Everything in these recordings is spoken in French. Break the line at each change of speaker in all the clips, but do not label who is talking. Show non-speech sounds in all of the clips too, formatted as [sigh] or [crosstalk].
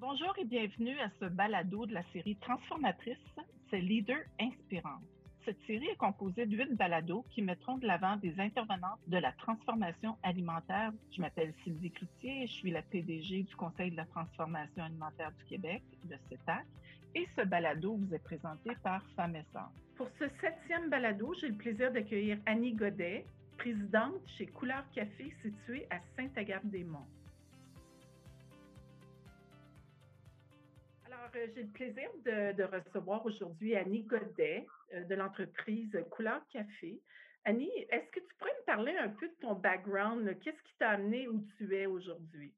Bonjour et bienvenue à ce balado de la série Transformatrice, c'est Leader Inspirante. Cette série est composée de huit balados qui mettront de l'avant des intervenantes de la transformation alimentaire. Je m'appelle Sylvie Cloutier je suis la PDG du Conseil de la transformation alimentaire du Québec, le CETAC. Et ce balado vous est présenté par Femmes
Pour ce septième balado, j'ai le plaisir d'accueillir Annie Godet, présidente chez Couleur Café située à Saint-Agathe-des-Monts. J'ai le plaisir de, recevoir aujourd'hui Annie Godet euh, de l'entreprise Couleur Café. Annie, est-ce que tu pourrais me parler un peu de ton background? Qu'est-ce qui t'a amené où tu es aujourd'hui?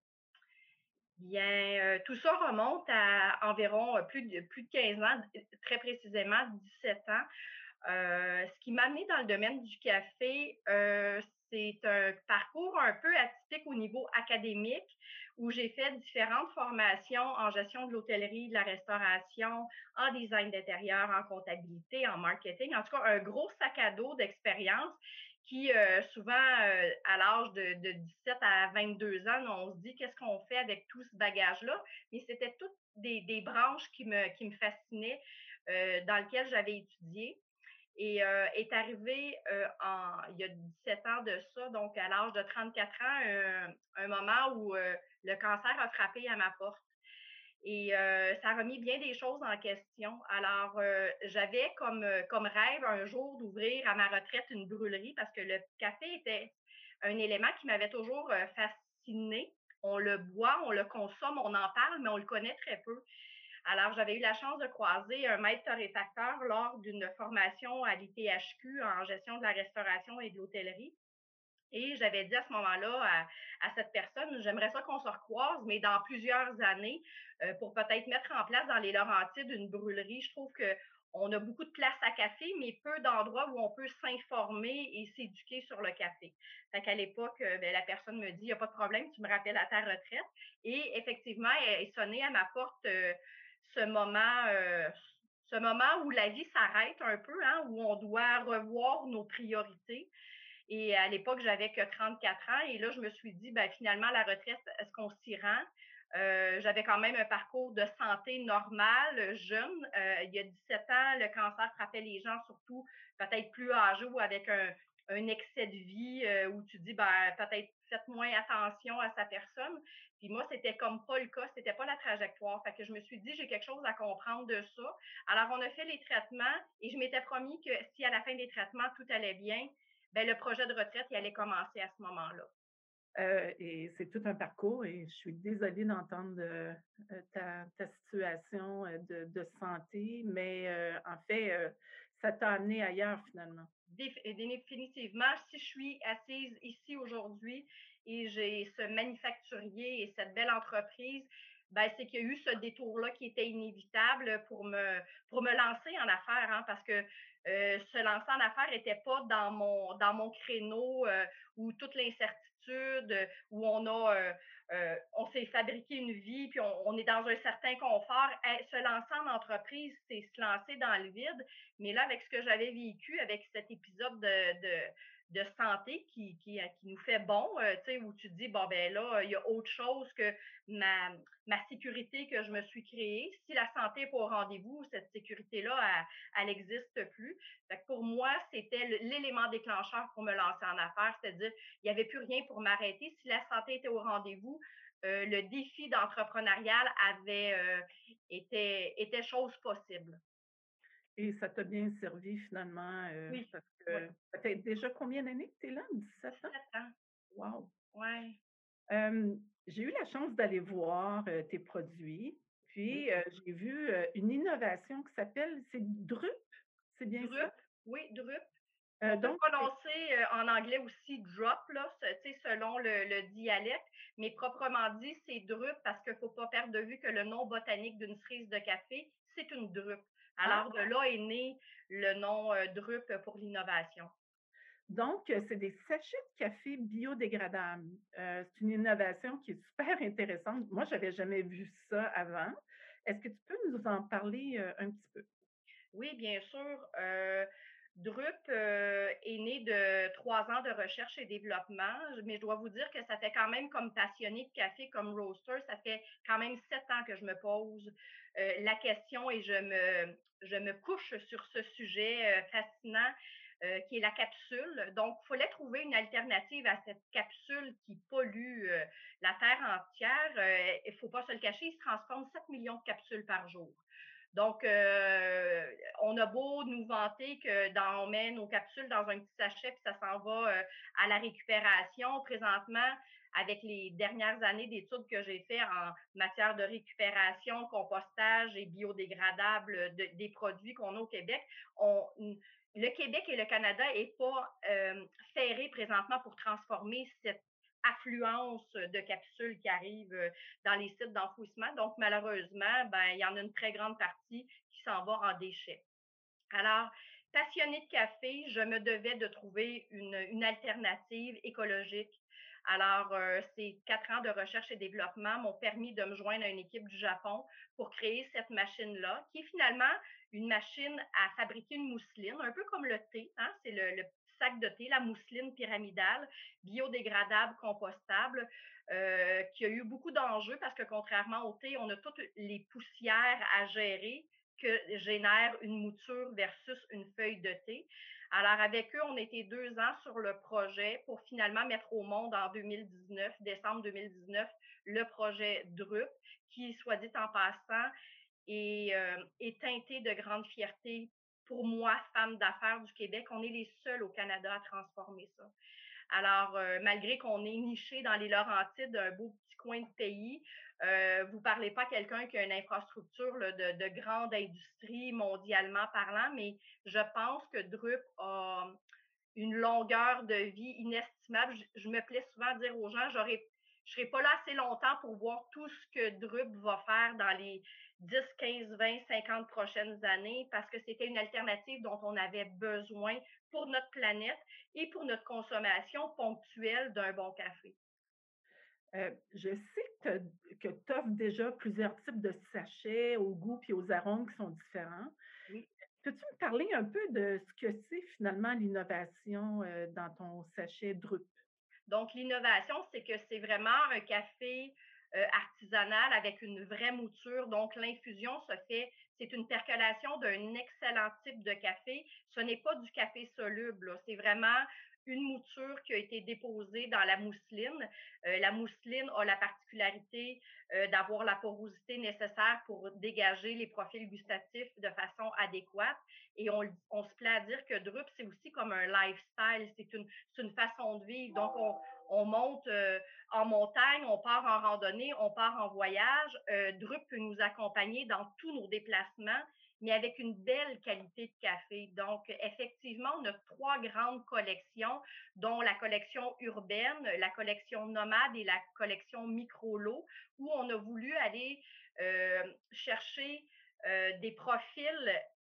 Bien, euh, tout ça remonte à environ plus de, plus de 15 ans, très précisément 17 ans. ce qui m'a amené dans le domaine du café, c'est un parcours un peu atypique au niveau académique où j'ai fait différentes formations en gestion de l'hôtellerie, de la restauration, en design d'intérieur, en comptabilité, en marketing. En tout cas, un gros sac à dos d'expérience qui, euh, souvent, euh, à l'âge de, 17 à 22 ans, on se dit qu'est-ce qu'on fait avec tout ce bagage-là? Mais c'était toutes des, branches qui me, qui me fascinaient, euh, dans lesquelles j'avais étudié. Et euh, est arrivé euh, en, il y a 17 ans de ça, donc à l'âge de 34 ans, un moment où euh, le cancer a frappé à ma porte. Et ça a remis bien des choses en question. Alors, j'avais comme, comme rêve un jour d'ouvrir à ma retraite une brûlerie parce que le café était un élément qui m'avait toujours fasciné. On le boit, on le consomme, on en parle, mais on le connaît très peu. Alors, j'avais eu la chance de croiser un maître torréfacteur lors d'une formation à l'ITHQ en gestion de la restauration et de l'hôtellerie. Et j'avais dit à ce moment-là à, cette personne, j'aimerais ça qu'on se recroise, mais dans plusieurs années, euh, pour peut-être mettre en place dans les Laurentides une brûlerie. Je trouve que on a beaucoup de place à café, mais peu d'endroits où on peut s'informer et s'éduquer sur le café. Fait qu'à l'époque, euh, ben, la personne me dit, il n'y a pas de problème, tu me rappelles à ta retraite. Et effectivement, elle est sonnée à ma porte euh, ce moment, euh, ce moment où la vie s'arrête un peu, hein, où on doit revoir nos priorités. Et à l'époque, j'avais que 34 ans. Et là, je me suis dit, ben, finalement, la retraite, est-ce qu'on s'y rend? Euh, j'avais quand même un parcours de santé normal, jeune. Euh, il y a 17 ans, le cancer frappait les gens, surtout peut-être plus âgés ou avec un, un excès de vie où tu dis, ben, peut-être faites moins attention à sa personne. Puis moi, c'était comme pas le cas, c'était pas la trajectoire. Fait que je me suis dit, j'ai quelque chose à comprendre de ça. Alors, on a fait les traitements et je m'étais promis que si à la fin des traitements, tout allait bien, ben, le projet de retraite, il allait commencer à ce moment-là.
Euh, et c'est tout un parcours et je suis désolée d'entendre euh, ta, situation euh, de, santé, mais en fait, ça t'a amené ailleurs finalement?
Définitivement, si je suis assise ici aujourd'hui et j'ai ce manufacturier et cette belle entreprise, ben, c'est qu'il y a eu ce détour-là qui était inévitable pour me, pour me lancer en affaires, hein, parce que euh, se lancer en affaires n'était pas dans mon, dans mon créneau euh, où toute l'incertitude, où on a euh, euh, on s'est fabriqué une vie, puis on, est dans un certain confort. se lancer en entreprise, c'est se lancer dans le vide. Mais là, avec ce que j'avais vécu, avec cet épisode de, de santé qui, qui, euh, qui, nous fait bon, euh, tu sais, où tu dis, bon, ben là, il y a autre chose que ma, ma sécurité que je me suis créée. Si la santé n'est pas au rendez-vous, cette sécurité-là, elle n'existe plus. Fait pour moi, c'était l'élément déclencheur pour me lancer en affaires, c'est-à-dire, il n'y avait plus rien pour m'arrêter. Si la santé était au rendez-vous, euh, le défi d'entrepreneurial avait été, était chose possible.
Et ça t'a bien servi finalement. oui. Parce que ça fait déjà combien d'années que tu es là? 17 ans?
17 ans.
Wow.
Ouais.
j'ai eu la chance d'aller voir tes produits. Puis j'ai vu une innovation qui s'appelle, c'est Drup, c'est bien
Drup. ça? Oui, Drup. On donc, prononcer en anglais aussi drop, là, selon le, le, dialecte, mais proprement dit, c'est drup parce qu'il ne faut pas perdre de vue que le nom botanique d'une cerise de café, c'est une drupe. Alors, de là est né le nom euh, DRUP pour l'innovation.
Donc, c'est des sachets de café biodégradables. Euh, c'est une innovation qui est super intéressante. Moi, je n'avais jamais vu ça avant. Est-ce que tu peux nous en parler un petit peu?
Oui, bien sûr. Drup est né de trois ans de recherche et développement, mais je dois vous dire que ça fait quand même comme passionné de café, comme roaster, ça fait quand même sept ans que je me pose la question et je me, je me couche sur ce sujet fascinant euh, qui est la capsule. Donc, il fallait trouver une alternative à cette capsule qui pollue euh, la Terre entière. Euh, il ne faut pas se le cacher, il se transforme 7 millions de capsules par jour. Donc, on a beau nous vanter que dans, on met nos capsules dans un petit sachet puis ça s'en va à la récupération. Présentement, avec les dernières années d'études que j'ai fait en matière de récupération, compostage et biodégradable des produits qu'on a au Québec, le Québec et le Canada n'est pas euh, ferré présentement pour transformer cette affluence de capsules qui arrivent euh, dans les sites d'enfouissement. Donc, malheureusement, ben, il y en a une très grande partie qui s'en va en déchets. Alors, passionnée de café, je me devais de trouver une alternative écologique. Alors, euh, ces quatre ans de recherche et développement m'ont permis de me joindre à une équipe du Japon pour créer cette machine-là, qui est finalement une machine à fabriquer une mousseline, un peu comme le thé. Hein? C'est le, sac de thé, la mousseline pyramidale, biodégradable, compostable, euh, qui a eu beaucoup d'enjeux parce que contrairement au thé, on a toutes les poussières à gérer que génère une mouture versus une feuille de thé. Alors, avec eux, on était deux ans sur le projet pour finalement mettre au monde en 2019, décembre 2019, le projet DRUP, qui, soit dit en passant, et euh, est teinté de grande fierté. Pour moi, femme d'affaires du Québec, on est les seuls au Canada à transformer ça. Alors, euh, malgré qu'on est niché dans les Laurentides, un beau petit coin de pays, euh, vous parlez pas à quelqu'un qui a une infrastructure de, de, grande industrie mondialement parlant, mais je pense que Drup a une longueur de vie inestimable. Je, je me plais souvent à dire aux gens, j'aurais je serai pas là assez longtemps pour voir tout ce que Drup va faire dans les 10, 15, 20, 50 prochaines années parce que c'était une alternative dont on avait besoin pour notre planète et pour notre consommation ponctuelle d'un bon café.
Euh, je sais que tu offres déjà plusieurs types de sachets au goût et aux arômes qui sont différents. Oui. Peux-tu me parler un peu de ce que c'est finalement l'innovation euh, dans ton sachet Drup?
Donc, l'innovation, c'est que c'est vraiment un café euh, artisanal avec une vraie mouture. Donc, l'infusion se fait, c'est une percolation d'un excellent type de café. Ce n'est pas du café soluble, c'est vraiment une mouture qui a été déposée dans la mousseline. Euh, la mousseline a la particularité euh, d'avoir la porosité nécessaire pour dégager les profils gustatifs de façon adéquate. Et on, se plaît à dire que Drup, c'est aussi comme un lifestyle, c'est une, façon de vivre. Donc, on, on monte euh, en montagne, on part en randonnée, on part en voyage. Drup peut nous accompagner dans tous nos déplacements mais avec une belle qualité de café. Donc, effectivement, on a trois grandes collections, dont la collection urbaine, la collection nomade et la collection micro-lot, où on a voulu aller euh, chercher euh, des profils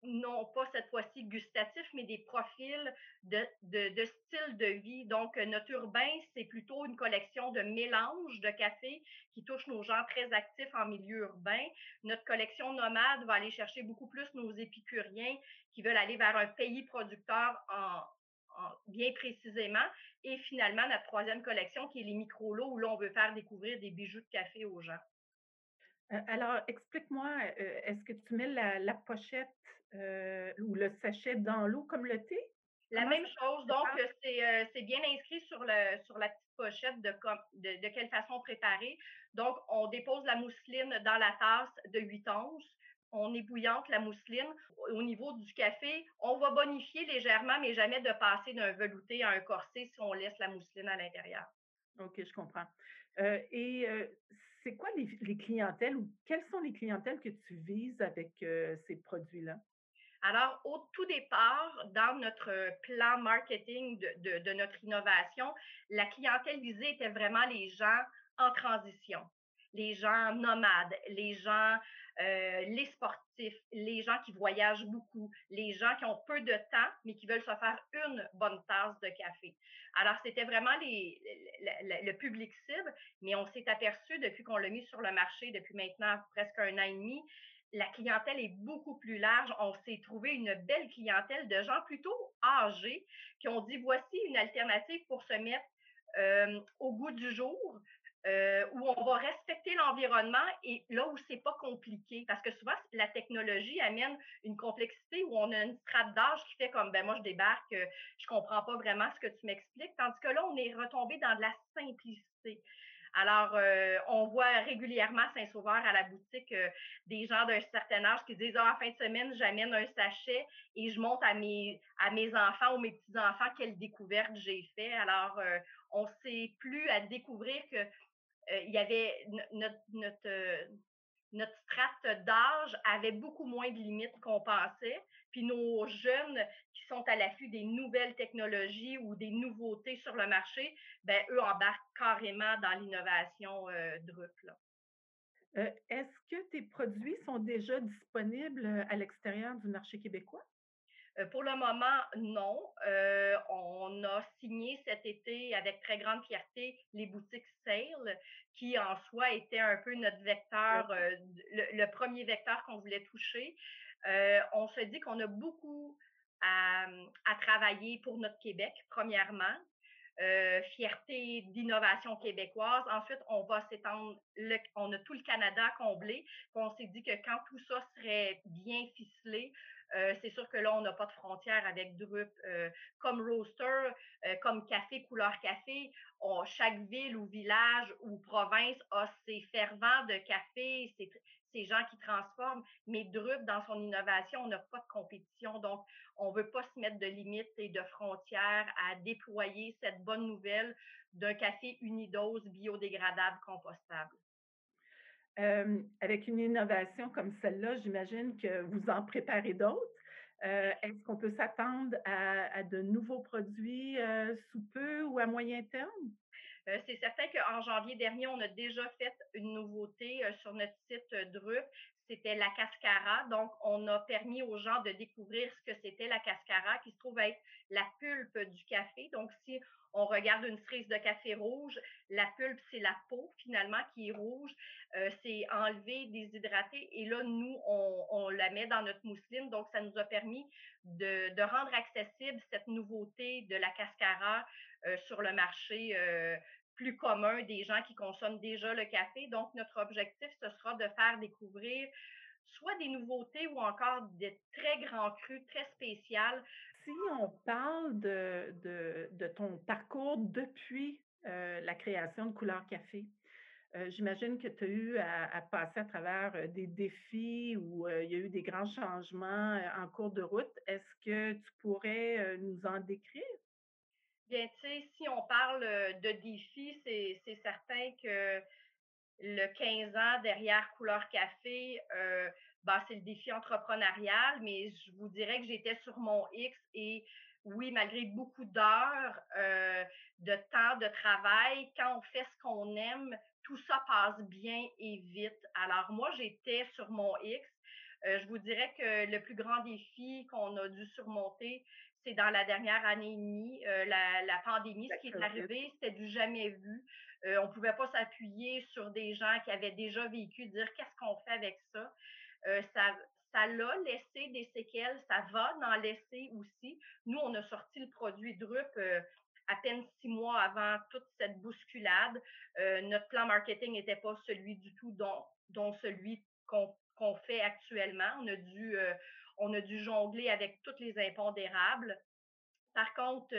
non pas cette fois-ci gustatifs, mais des profils de, de, style de vie. Donc, notre urbain, c'est plutôt une collection de mélanges de café qui touche nos gens très actifs en milieu urbain. Notre collection nomade va aller chercher beaucoup plus nos épicuriens qui veulent aller vers un pays producteur en, bien précisément. Et finalement, notre troisième collection qui est les micro-lots où l'on veut faire découvrir des bijoux de café aux gens.
Euh, alors, explique-moi, euh, est-ce que tu mets la pochette euh, ou le sachet dans l'eau comme le thé?
La même chose. Donc, euh, c'est bien inscrit sur, le, sur la petite pochette de, de, de, quelle façon préparer. Donc, on dépose la mousseline dans la tasse de 8 onces. On ébouillante la mousseline. Au niveau du café, on va bonifier légèrement, mais jamais de passer d'un velouté à un corset si on laisse la mousseline à l'intérieur.
OK, je comprends. Euh, et c'est quoi les, les, clientèles ou quelles sont les clientèles que tu vises avec ces produits-là?
Alors, au tout départ, dans notre plan marketing de, notre innovation, la clientèle visée était vraiment les gens en transition, les gens nomades, les gens, euh, les sportifs, les gens qui voyagent beaucoup, les gens qui ont peu de temps, mais qui veulent se faire une bonne tasse de café. Alors, c'était vraiment le public cible, mais on s'est aperçu depuis qu'on l'a mis sur le marché depuis maintenant presque un an et demi, la clientèle est beaucoup plus large. On s'est trouvé une belle clientèle de gens plutôt âgés qui ont dit voici une alternative pour se mettre euh, au goût du jour, euh, où on va respecter l'environnement et là où c'est pas compliqué. Parce que souvent, la technologie amène une complexité où on a une strate d'âge qui fait comme, ben moi, je débarque, euh, je comprends pas vraiment ce que tu m'expliques. Tandis que là, on est retombé dans de la simplicité. Alors, euh, on voit régulièrement Saint-Sauveur à la boutique des gens d'un certain âge qui disent, ah, fin de semaine, j'amène un sachet et je montre à mes, à mes enfants ou mes petits-enfants quelle découverte j'ai fait. Alors, on sait plus à découvrir que il y avait notre, notre, euh, notre strate d'âge avait beaucoup moins de limites qu'on pensait. Puis nos jeunes qui sont à l'affût des nouvelles technologies ou des nouveautés sur le marché, ben eux embarquent carrément dans l'innovation euh, Drup.
Est-ce que tes produits sont déjà disponibles à l'extérieur du marché québécois?
Euh, pour le moment, non. Euh, on a signé cet été avec très grande fierté les boutiques Sale, qui en soi était un peu notre vecteur, euh, le, premier vecteur qu'on voulait toucher. on se dit qu'on a beaucoup à, travailler pour notre Québec, premièrement. fierté d'innovation québécoise. Ensuite, on va s'étendre, on a tout le Canada comblé. On s'est dit que quand tout ça serait bien ficelé, euh, c'est sûr que là, on n'a pas de frontières avec Drup. Euh, comme roaster, euh, comme café, couleur café, chaque ville ou village ou province a ses fervents de café, ces gens qui transforment. Mais Drup, dans son innovation, on n'a pas de compétition. Donc, on ne veut pas se mettre de limites et de frontières à déployer cette bonne nouvelle d'un café unidose biodégradable compostable
avec une innovation comme celle-là, j'imagine que vous en préparez d'autres. Est-ce qu'on peut s'attendre à, de nouveaux produits sous peu ou à moyen terme?
c'est certain qu'en janvier dernier, on a déjà fait une nouveauté sur notre site Drup. C'était la cascara. Donc, on a permis aux gens de découvrir ce que c'était la cascara, qui se trouve être la pulpe du café. Donc, si on regarde une cerise de café rouge, la pulpe, c'est la peau finalement qui est rouge. Euh, c'est enlevé, déshydraté. Et là, nous, on, la met dans notre mousseline. Donc, ça nous a permis de, rendre accessible cette nouveauté de la cascara euh, sur le marché euh, plus commun des gens qui consomment déjà le café. Donc, notre objectif, ce sera de faire découvrir soit des nouveautés ou encore des très grands crus, très spéciales
si on parle de, de, ton parcours depuis euh, la création de Couleur Café, euh, j'imagine que tu as eu à, passer à travers euh, des défis où il y a eu des grands changements en cours de route. Est-ce que tu pourrais nous en décrire?
Bien, tu sais, si on parle de défis, c'est certain que le 15 ans derrière Couleur Café, bah, c'est le défi entrepreneurial, mais je vous dirais que j'étais sur mon X et oui, malgré beaucoup d'heures, euh, de temps de travail, quand on fait ce qu'on aime, tout ça passe bien et vite. Alors moi, j'étais sur mon X. Euh, je vous dirais que le plus grand défi qu'on a dû surmonter, c'est dans la dernière année et demie, euh, la, la, pandémie, ce qui est arrivé, c'était du jamais vu. on ne pouvait pas s'appuyer sur des gens qui avaient déjà vécu, dire qu'est-ce qu'on fait avec ça. Euh, ça, ça l'a laissé des séquelles, ça va en laisser aussi. Nous, on a sorti le produit Drup euh, à peine six mois avant toute cette bousculade. Euh, notre plan marketing n'était pas celui du tout dont, dont celui qu'on fait actuellement. On a dû on a dû jongler avec toutes les impondérables. Par contre,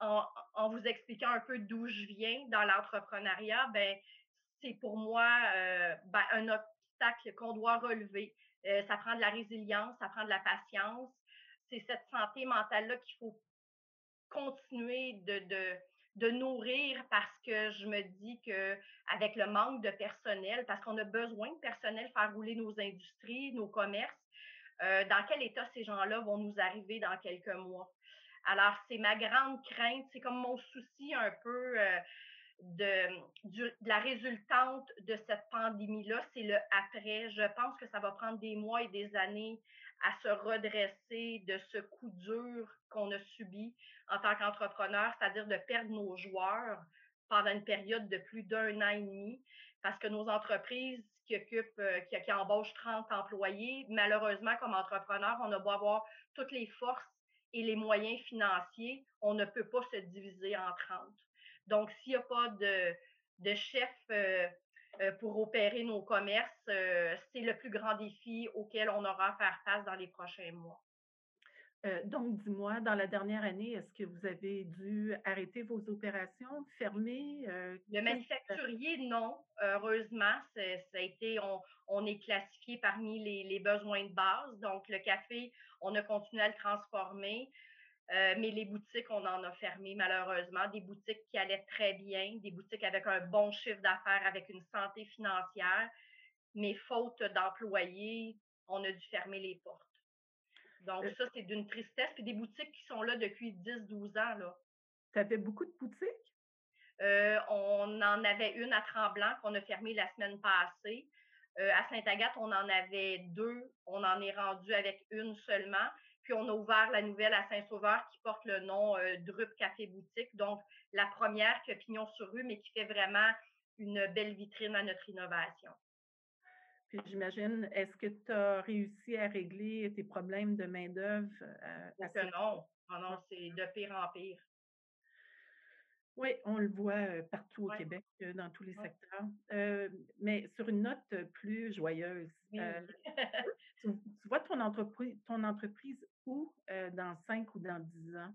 en, en, vous expliquant un peu d'où je viens dans l'entrepreneuriat, ben c'est pour moi ben, un, qu'on doit relever. Euh, ça prend de la résilience, ça prend de la patience. C'est cette santé mentale-là qu'il faut continuer de, de, de, nourrir parce que je me dis que avec le manque de personnel, parce qu'on a besoin de personnel faire rouler nos industries, nos commerces, euh, dans quel état ces gens-là vont nous arriver dans quelques mois. Alors, c'est ma grande crainte, c'est comme mon souci un peu. Euh, de, la résultante de cette pandémie-là, c'est le après. Je pense que ça va prendre des mois et des années à se redresser de ce coup dur qu'on a subi en tant qu'entrepreneur, c'est-à-dire de perdre nos joueurs pendant une période de plus d'un an et demi. parce que nos entreprises euh, qui, embauchent 30 employés, malheureusement, comme entrepreneur, on a beau avoir toutes les forces et les moyens financiers, on ne peut pas se diviser en 30. Donc, s'il n'y a pas de, de chef euh, euh, pour opérer nos commerces, c'est le plus grand défi auquel on aura à faire face dans les prochains mois.
Euh, donc, dis-moi, dans la dernière année, est-ce que vous avez dû arrêter vos opérations, fermer?
Euh, le manufacturier, non. Heureusement, ça a été, on, est classifié parmi les, besoins de base. Donc, le café, on a continué à le transformer. Euh, mais les boutiques, on en a fermé malheureusement. Des boutiques qui allaient très bien, des boutiques avec un bon chiffre d'affaires, avec une santé financière. Mais faute d'employés, on a dû fermer les portes. Donc, ça, c'est d'une tristesse. Puis des boutiques qui sont là depuis 10-12 ans. Là.
Tu avais beaucoup de boutiques?
Euh, on en avait une à Tremblant qu'on a fermée la semaine passée. Euh, à Sainte-Agathe, on en avait deux. On en est rendu avec une seulement. Puis on a ouvert la nouvelle à Saint-Sauveur qui porte le nom euh, Drup Café Boutique. Donc, la première qui a pignon sur rue, mais qui fait vraiment une belle vitrine à notre innovation.
Puis j'imagine, est-ce que tu as réussi à régler tes problèmes de main-d'œuvre?
Euh, non. Non, non, c'est de pire en pire.
Oui, on le voit euh, partout au Québec, euh, dans tous les secteurs. mais sur une note plus joyeuse, tu, vois ton entreprise, ton entreprise où dans cinq ou dans dix ans?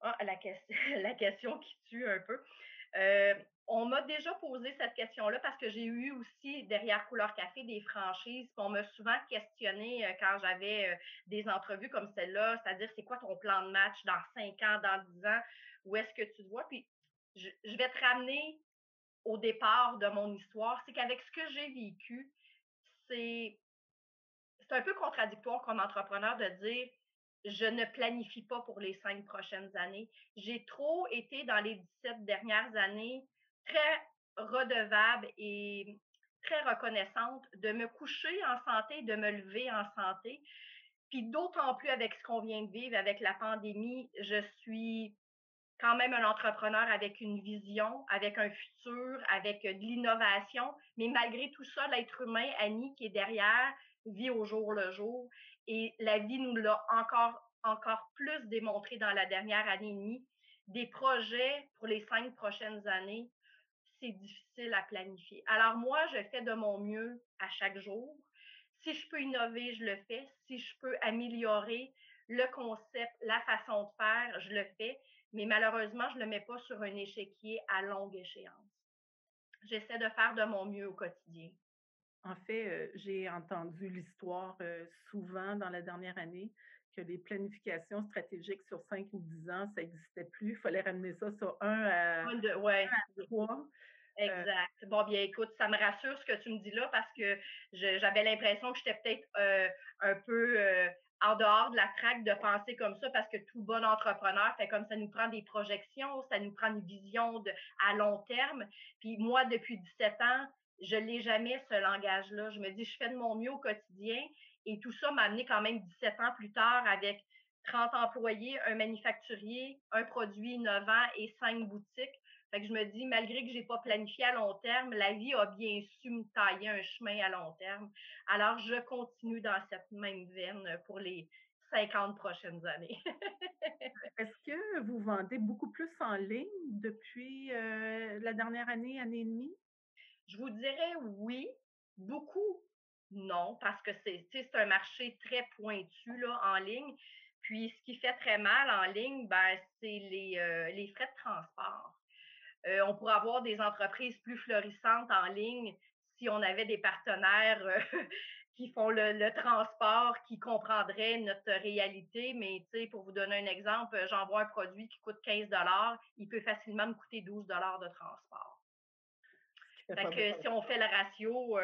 Ah, la, [laughs] la question qui tue un peu. On m'a déjà posé cette question-là parce que j'ai eu aussi derrière Couleur Café des franchises. On m'a souvent questionné euh, quand j'avais euh, des entrevues comme celle-là, c'est-à-dire c'est quoi ton plan de match dans cinq ans, dans dix ans, où est-ce que tu te vois? Puis je, vais te ramener au départ de mon histoire. C'est qu'avec ce que j'ai vécu, c'est un peu contradictoire comme entrepreneur de dire je ne planifie pas pour les cinq prochaines années. J'ai trop été dans les 17 dernières années très redevable et très reconnaissante de me coucher en santé, de me lever en santé. Puis d'autant plus avec ce qu'on vient de vivre, avec la pandémie, je suis quand même un entrepreneur avec une vision, avec un futur, avec de l'innovation. Mais malgré tout ça, l'être humain, Annie, qui est derrière, vit au jour le jour. Et la vie nous l'a encore, encore plus démontré dans la dernière année et demie. Des projets pour les cinq prochaines années, c'est difficile à planifier. Alors moi, je fais de mon mieux à chaque jour. Si je peux innover, je le fais. Si je peux améliorer le concept, la façon de faire, je le fais. Mais malheureusement, je ne le mets pas sur un échiquier à longue échéance. J'essaie de faire de mon mieux au quotidien.
En fait, euh, j'ai entendu l'histoire euh, souvent dans la dernière année que les planifications stratégiques sur 5 ou 10 ans, ça n'existait plus. Il fallait ramener ça sur 1 à,
ouais. 3. Exact. Bon, bien, écoute, ça me rassure ce que tu me dis là parce que j'avais l'impression que j'étais peut-être euh, un peu euh, en dehors de la traque de penser comme ça parce que tout bon entrepreneur fait comme ça nous prend des projections, ça nous prend une vision à long terme. Puis moi, depuis 17 ans, je l'ai jamais ce langage-là. Je me dis, je fais de mon mieux au quotidien et tout ça m'a amené quand même 17 ans plus tard avec 30 employés, un manufacturier, un produit innovant et cinq boutiques. Fait que je me dis, malgré que j'ai pas planifié à long terme, la vie a bien su me tailler un chemin à long terme. Alors, je continue dans cette même veine pour les 50 prochaines années. [laughs]
Est-ce que vous vendez beaucoup plus en ligne depuis euh, la dernière année, année et demie?
Je vous dirais oui, beaucoup non, parce que c'est un marché très pointu là, en ligne. Puis ce qui fait très mal en ligne, ben, c'est les, euh, les frais de transport. Euh, on pourrait avoir des entreprises plus florissantes en ligne si on avait des partenaires euh, [laughs] qui font le, transport, qui comprendraient notre réalité. Mais pour vous donner un exemple, j'envoie un produit qui coûte 15 il peut facilement me coûter 12 de transport. Fait que si on fait le ratio,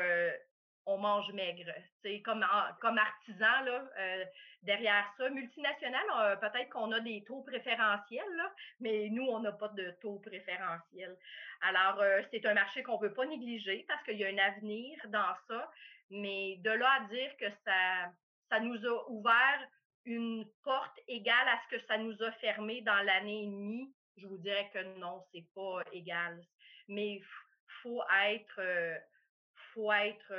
on mange maigre. C'est comme, comme artisan, là, euh, derrière ça. Multinational, euh, peut-être qu'on a des taux préférentiels, mais nous, on n'a pas de taux préférentiels. Alors, euh, c'est un marché qu'on ne peut pas négliger parce qu'il y a un avenir dans ça. Mais de là à dire que ça, ça nous a ouvert une porte égale à ce que ça nous a fermé dans l'année et demie, je vous dirais que non, c'est pas égal. Mais faut être, faut être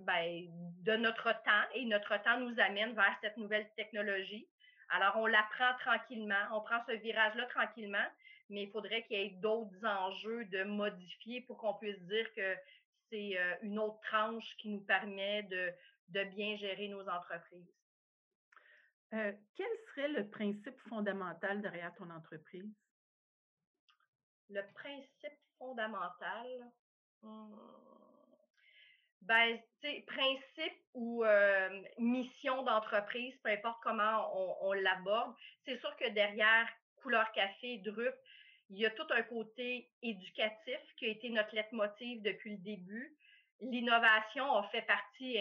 ben, de notre temps et notre temps nous amène vers cette nouvelle technologie. Alors, on l'apprend tranquillement, on prend ce virage-là tranquillement, mais il faudrait qu'il y ait d'autres enjeux de modifier pour qu'on puisse dire que c'est une autre tranche qui nous permet de, de bien gérer nos entreprises.
quel serait le principe fondamental derrière ton entreprise?
Le principe fondamental, hmm, ben, principe ou mission d'entreprise, peu importe comment on, l'aborde, c'est sûr que derrière Couleur Café, Drup, il y a tout un côté éducatif qui a été notre leitmotiv depuis le début. L'innovation a fait partie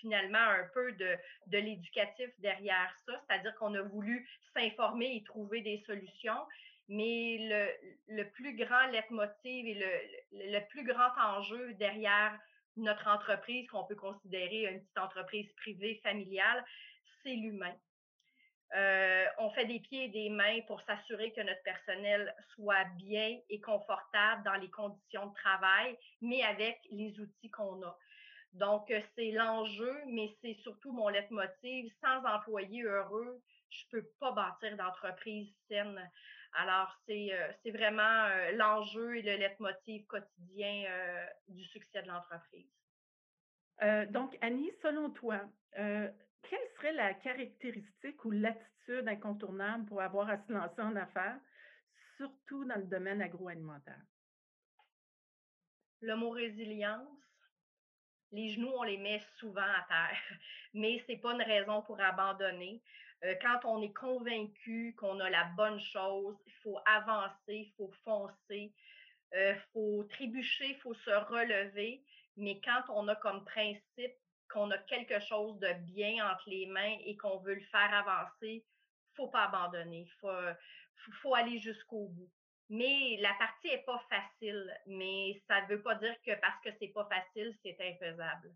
finalement un peu de, de l'éducatif derrière ça, c'est-à-dire qu'on a voulu s'informer et trouver des solutions. Mais le, le plus grand leitmotiv et le, le plus grand enjeu derrière notre entreprise, qu'on peut considérer une petite entreprise privée, familiale, c'est l'humain. Euh, on fait des pieds et des mains pour s'assurer que notre personnel soit bien et confortable dans les conditions de travail, mais avec les outils qu'on a. Donc, euh, c'est l'enjeu, mais c'est surtout mon leitmotiv. Sans employés heureux, je ne peux pas bâtir d'entreprise saine. Alors, c'est euh, vraiment euh, l'enjeu et le leitmotiv quotidien euh, du succès de l'entreprise.
donc, Annie, selon toi, quelle serait la caractéristique ou l'attitude incontournable pour avoir à se lancer en affaires, surtout dans le domaine agroalimentaire?
Le mot résilience. Les genoux, on les met souvent à terre, [laughs] mais ce n'est pas une raison pour abandonner. Euh, quand on est convaincu qu'on a la bonne chose, il faut avancer, il faut foncer, il euh, faut trébucher, il faut se relever. Mais quand on a comme principe qu'on a quelque chose de bien entre les mains et qu'on veut le faire avancer, il faut pas abandonner. Faut, faut, aller jusqu'au bout. Mais la partie est pas facile, mais ça ne veut pas dire que parce que c'est pas facile, c'est infaisable.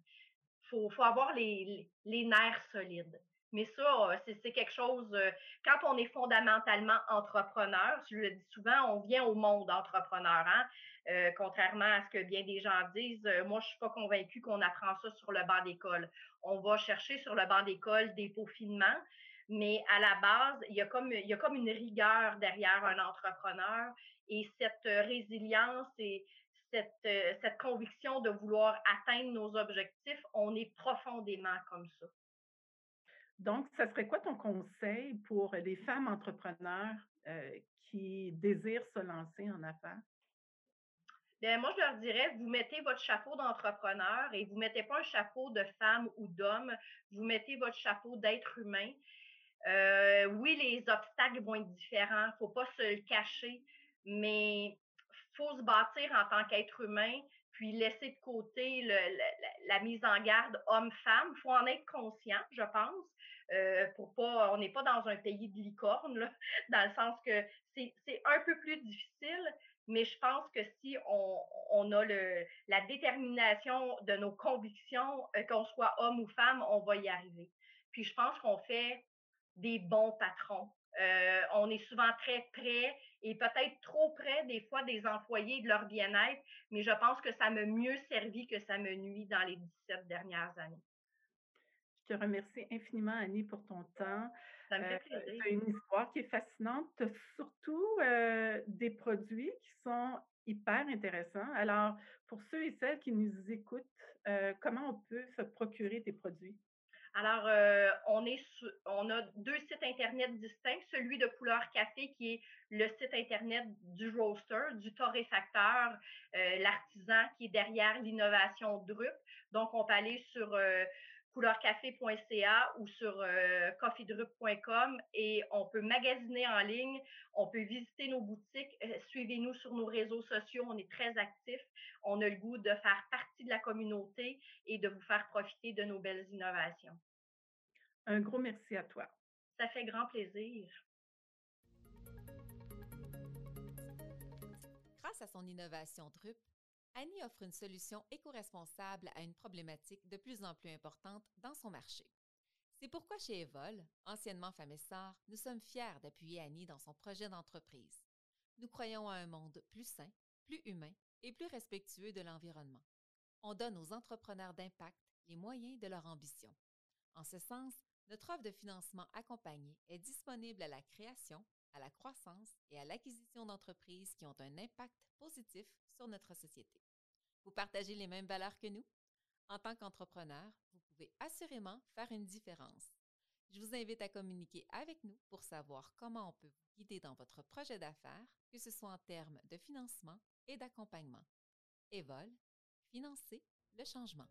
Faut, faut, avoir les, les nerfs solides. Mais ça, euh, c'est quelque chose, euh, quand on est fondamentalement entrepreneur, je le dis souvent, on vient au monde entrepreneur. Hein? Euh, contrairement à ce que bien des gens disent, moi, je suis pas convaincue qu'on apprend ça sur le banc d'école. On va chercher sur le banc d'école des peaufinements, mais à la base, il y, a comme, il y a comme une rigueur derrière un entrepreneur et cette résilience et cette, cette conviction de vouloir atteindre nos objectifs, on est profondément comme ça.
Donc, ça serait quoi ton conseil pour les femmes entrepreneurs euh, qui désirent se lancer en affaires?
Bien, moi, je leur dirais, vous mettez votre chapeau d'entrepreneur et vous ne mettez pas un chapeau de femme ou d'homme, vous mettez votre chapeau d'être humain. Euh, oui, les obstacles vont être différents, il ne faut pas se le cacher, mais il faut se bâtir en tant qu'être humain, puis laisser de côté la, mise en garde homme-femme. Il faut en être conscient, je pense. Euh, pas, on n'est pas dans un pays de licorne, [laughs] dans le sens que c'est un peu plus difficile, mais je pense que si on, a la détermination de nos convictions, euh, qu'on soit homme ou femme, on va y arriver. Puis je pense qu'on fait des bons patrons. Euh, on est souvent très près et peut-être trop près des fois des employés de leur bien-être, mais je pense que ça m'a mieux servi que ça me nuit dans les 17 dernières années.
Je te remercie infiniment, Annie, pour ton temps.
Ça me fait euh, plaisir.
tu as une histoire qui est fascinante. Tu as surtout euh, des produits qui sont hyper intéressants. Alors, pour ceux et celles qui nous écoutent, comment on peut se procurer tes produits?
Alors, euh, on, est on a deux sites Internet distincts, celui de Couleur Café qui est le site Internet du roaster, du torréfacteur, euh, l'artisan qui est derrière l'innovation Drup. Donc, on peut aller sur euh, couleurcafé.ca ou sur euh, coffeedrup.com et on peut magasiner en ligne, on peut visiter nos boutiques, euh, suivez-nous sur nos réseaux sociaux, on est très actifs, on a le goût de faire partie de la communauté et de vous faire profiter de nos belles innovations.
Un gros merci à toi.
Ça fait grand plaisir.
Grâce à son innovation Drup, Annie offre une solution éco-responsable à une problématique de plus en plus importante dans son marché. C'est pourquoi chez Evol, anciennement Famessar, nous sommes fiers d'appuyer Annie dans son projet d'entreprise. Nous croyons à un monde plus sain, plus humain et plus respectueux de l'environnement. On donne aux entrepreneurs d'impact les moyens de leur ambition. En ce sens, notre offre de financement accompagné est disponible à la création, à la croissance et à l'acquisition d'entreprises qui ont un impact positif sur notre société. Vous partagez les mêmes valeurs que nous? En tant qu'entrepreneur, vous pouvez assurément faire une différence. Je vous invite à communiquer avec nous pour savoir comment on peut vous guider dans votre projet d'affaires, que ce soit en termes de financement et d'accompagnement. Evol, financer le changement.